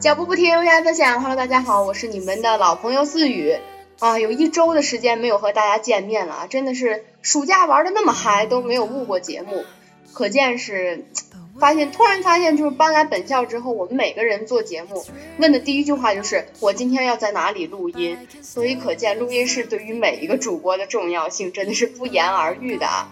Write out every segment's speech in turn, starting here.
脚步不停，为大家分享。Hello，大家好，我是你们的老朋友思雨啊，有一周的时间没有和大家见面了啊，真的是暑假玩的那么嗨，都没有录过节目，可见是发现突然发现，就是搬来本校之后，我们每个人做节目问的第一句话就是我今天要在哪里录音，所以可见录音室对于每一个主播的重要性真的是不言而喻的啊。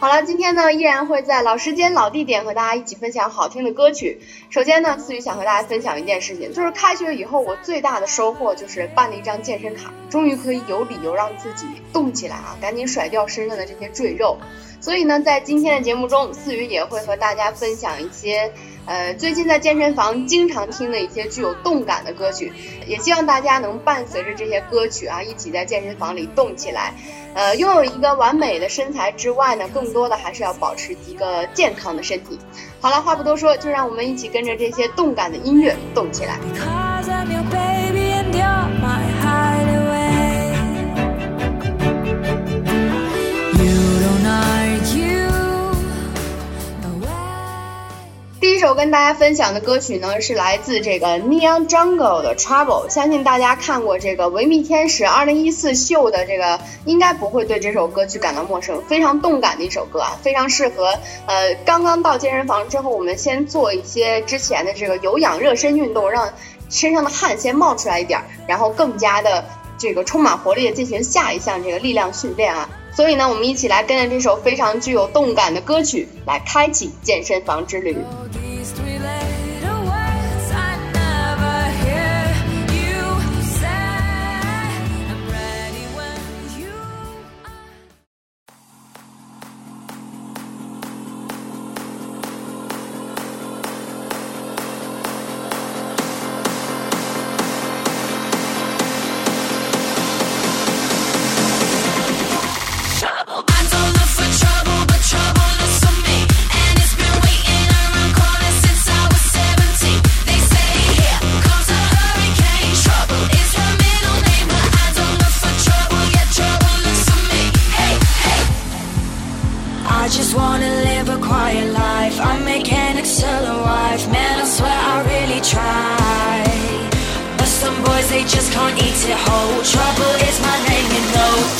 好了，今天呢依然会在老时间、老地点和大家一起分享好听的歌曲。首先呢，思雨想和大家分享一件事情，就是开学以后我最大的收获就是办了一张健身卡，终于可以有理由让自己动起来啊，赶紧甩掉身上的这些赘肉。所以呢，在今天的节目中，思雨也会和大家分享一些，呃，最近在健身房经常听的一些具有动感的歌曲，也希望大家能伴随着这些歌曲啊，一起在健身房里动起来。呃，拥有一个完美的身材之外呢，更多的还是要保持一个健康的身体。好了，话不多说，就让我们一起跟着这些动感的音乐动起来。第一首跟大家分享的歌曲呢，是来自这个 Neon Jungle 的 Trouble。相信大家看过这个维密天使2014秀的这个，应该不会对这首歌曲感到陌生。非常动感的一首歌啊，非常适合呃刚刚到健身房之后，我们先做一些之前的这个有氧热身运动，让身上的汗先冒出来一点，然后更加的这个充满活力的进行下一项这个力量训练啊。所以呢，我们一起来跟着这首非常具有动感的歌曲来开启健身房之旅。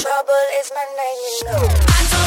Trouble is my name, you know.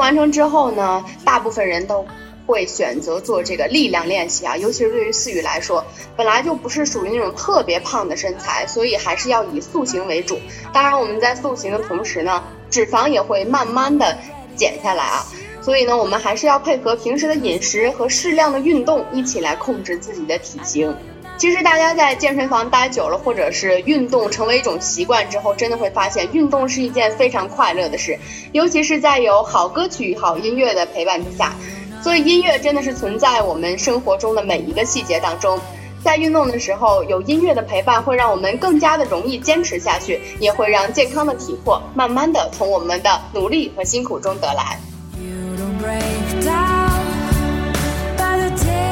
完成之后呢，大部分人都会选择做这个力量练习啊，尤其是对于思雨来说，本来就不是属于那种特别胖的身材，所以还是要以塑形为主。当然，我们在塑形的同时呢，脂肪也会慢慢的减下来啊。所以呢，我们还是要配合平时的饮食和适量的运动，一起来控制自己的体型。其实大家在健身房待久了，或者是运动成为一种习惯之后，真的会发现运动是一件非常快乐的事，尤其是在有好歌曲、好音乐的陪伴之下。所以音乐真的是存在我们生活中的每一个细节当中。在运动的时候，有音乐的陪伴，会让我们更加的容易坚持下去，也会让健康的体魄慢慢的从我们的努力和辛苦中得来。You don't break down by the day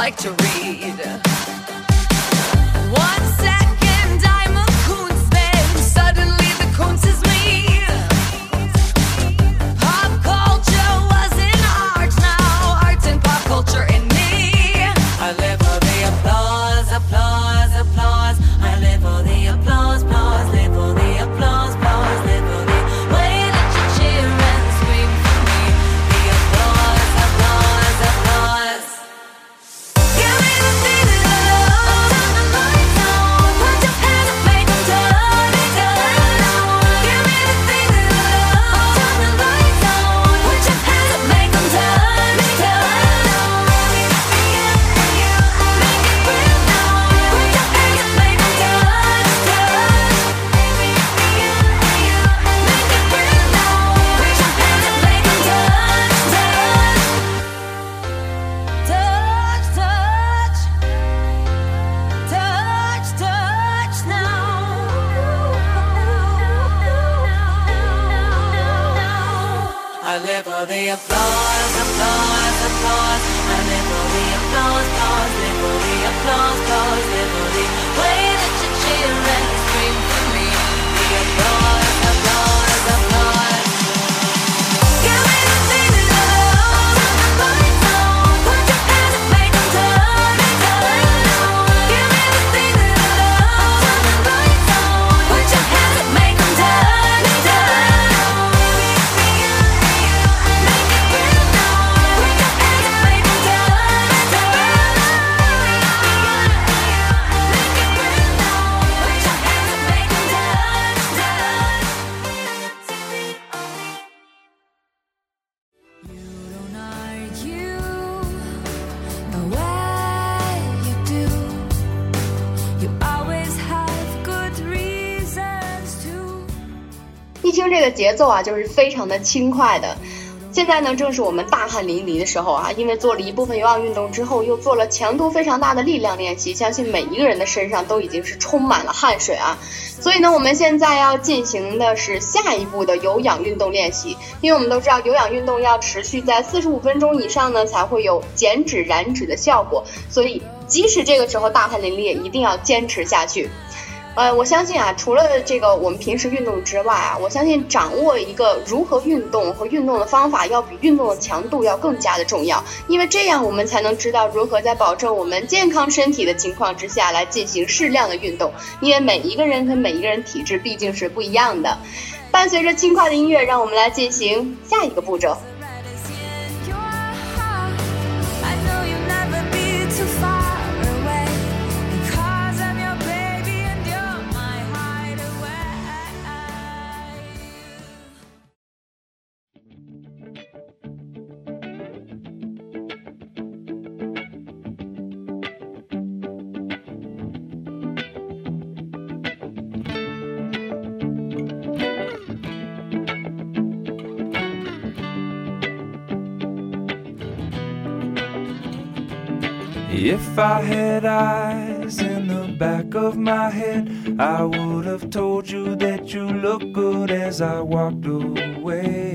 like to read. Applause, applause, applause. Live for the applause, applause, for the applause, applause, 节奏啊，就是非常的轻快的。现在呢，正是我们大汗淋漓的时候啊，因为做了一部分有氧运动之后，又做了强度非常大的力量练习，相信每一个人的身上都已经是充满了汗水啊。所以呢，我们现在要进行的是下一步的有氧运动练习，因为我们都知道有氧运动要持续在四十五分钟以上呢，才会有减脂燃脂的效果。所以，即使这个时候大汗淋漓，也一定要坚持下去。呃，我相信啊，除了这个我们平时运动之外啊，我相信掌握一个如何运动和运动的方法，要比运动的强度要更加的重要，因为这样我们才能知道如何在保证我们健康身体的情况之下来进行适量的运动，因为每一个人和每一个人体质毕竟是不一样的。伴随着轻快的音乐，让我们来进行下一个步骤。If I had eyes in the back of my head, I would have told you that you look good as I walked away.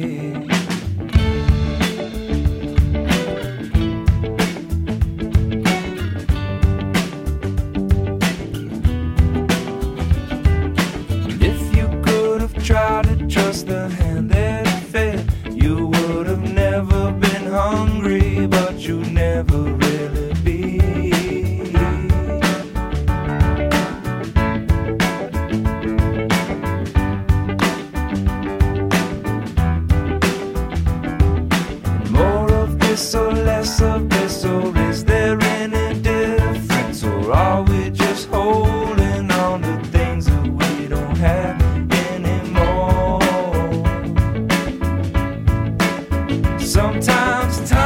Sometimes time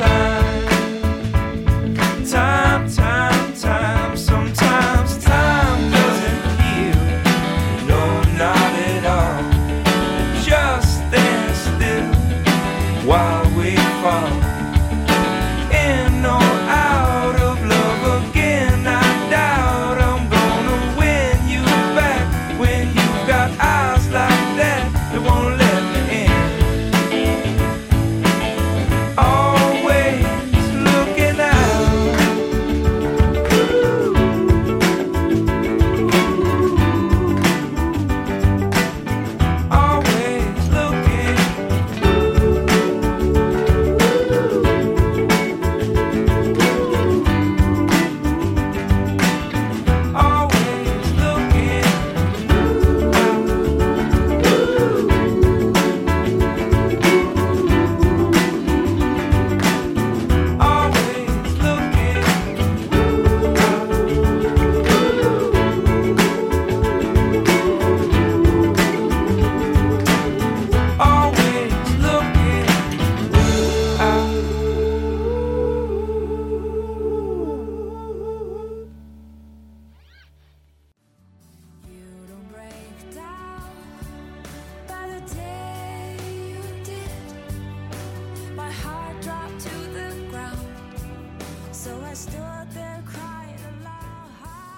sun.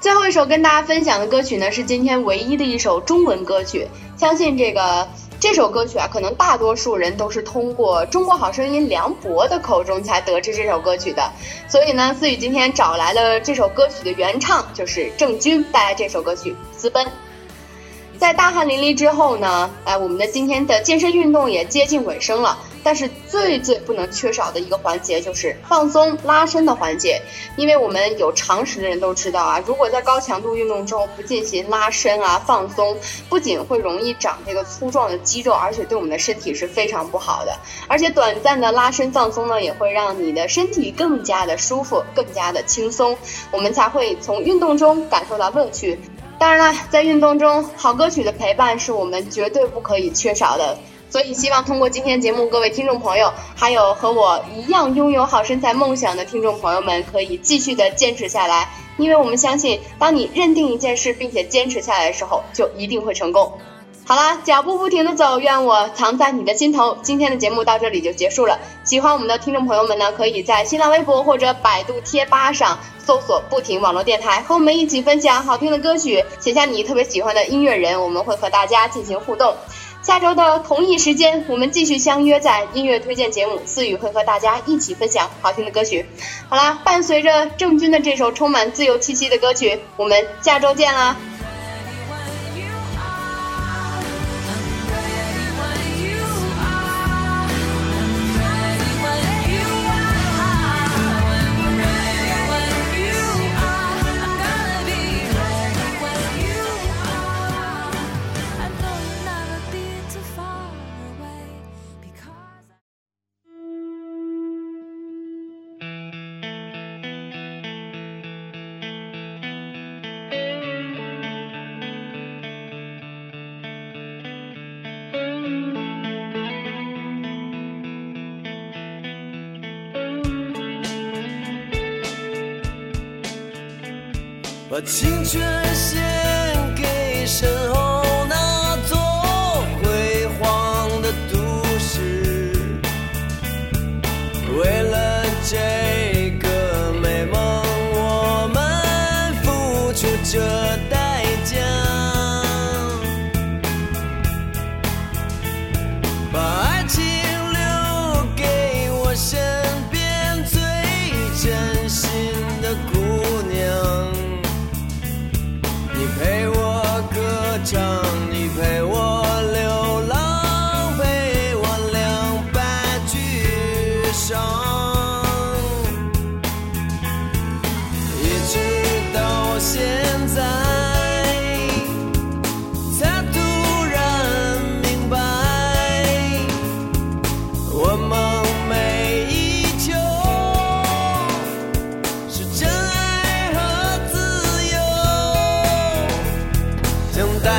最后一首跟大家分享的歌曲呢，是今天唯一的一首中文歌曲。相信这个这首歌曲啊，可能大多数人都是通过《中国好声音》梁博的口中才得知这首歌曲的。所以呢，思雨今天找来了这首歌曲的原唱，就是郑钧带来这首歌曲《私奔》。在大汗淋漓之后呢，哎，我们的今天的健身运动也接近尾声了。但是最最不能缺少的一个环节就是放松拉伸的环节，因为我们有常识的人都知道啊，如果在高强度运动中不进行拉伸啊放松，不仅会容易长这个粗壮的肌肉，而且对我们的身体是非常不好的。而且短暂的拉伸放松呢，也会让你的身体更加的舒服，更加的轻松，我们才会从运动中感受到乐趣。当然了，在运动中，好歌曲的陪伴是我们绝对不可以缺少的。所以，希望通过今天节目，各位听众朋友，还有和我一样拥有好身材梦想的听众朋友们，可以继续的坚持下来。因为我们相信，当你认定一件事并且坚持下来的时候，就一定会成功。好啦，脚步不停的走，愿我藏在你的心头。今天的节目到这里就结束了。喜欢我们的听众朋友们呢，可以在新浪微博或者百度贴吧上搜索“不停网络电台”，和我们一起分享好听的歌曲，写下你特别喜欢的音乐人，我们会和大家进行互动。下周的同一时间，我们继续相约在音乐推荐节目，思雨会和大家一起分享好听的歌曲。好啦，伴随着郑钧的这首充满自由气息的歌曲，我们下周见啦！青春写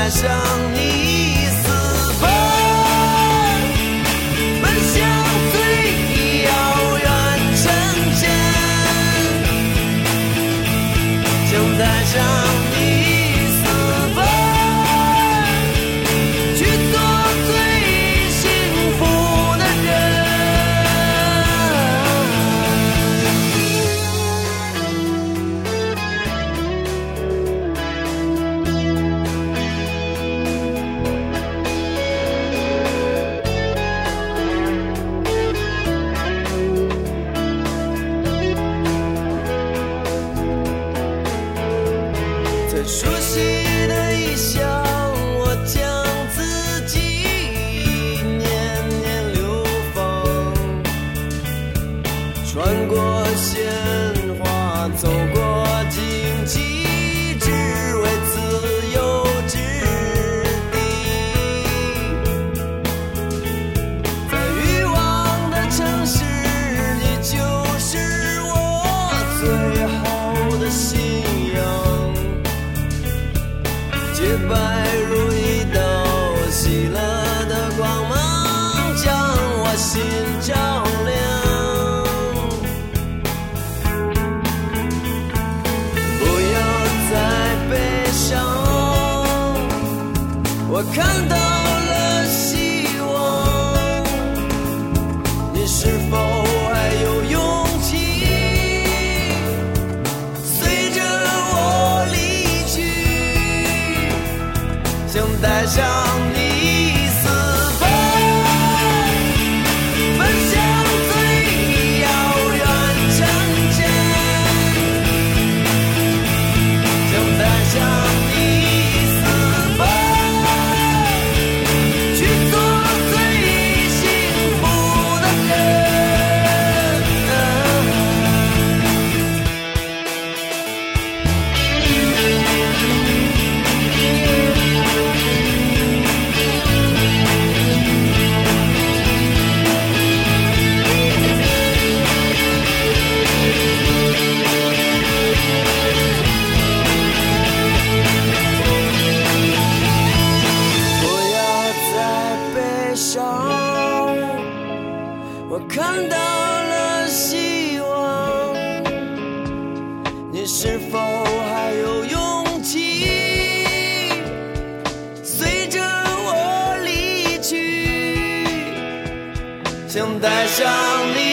上 goodbye. 上我看到了希望你是否还有勇气随着我离去？想带上你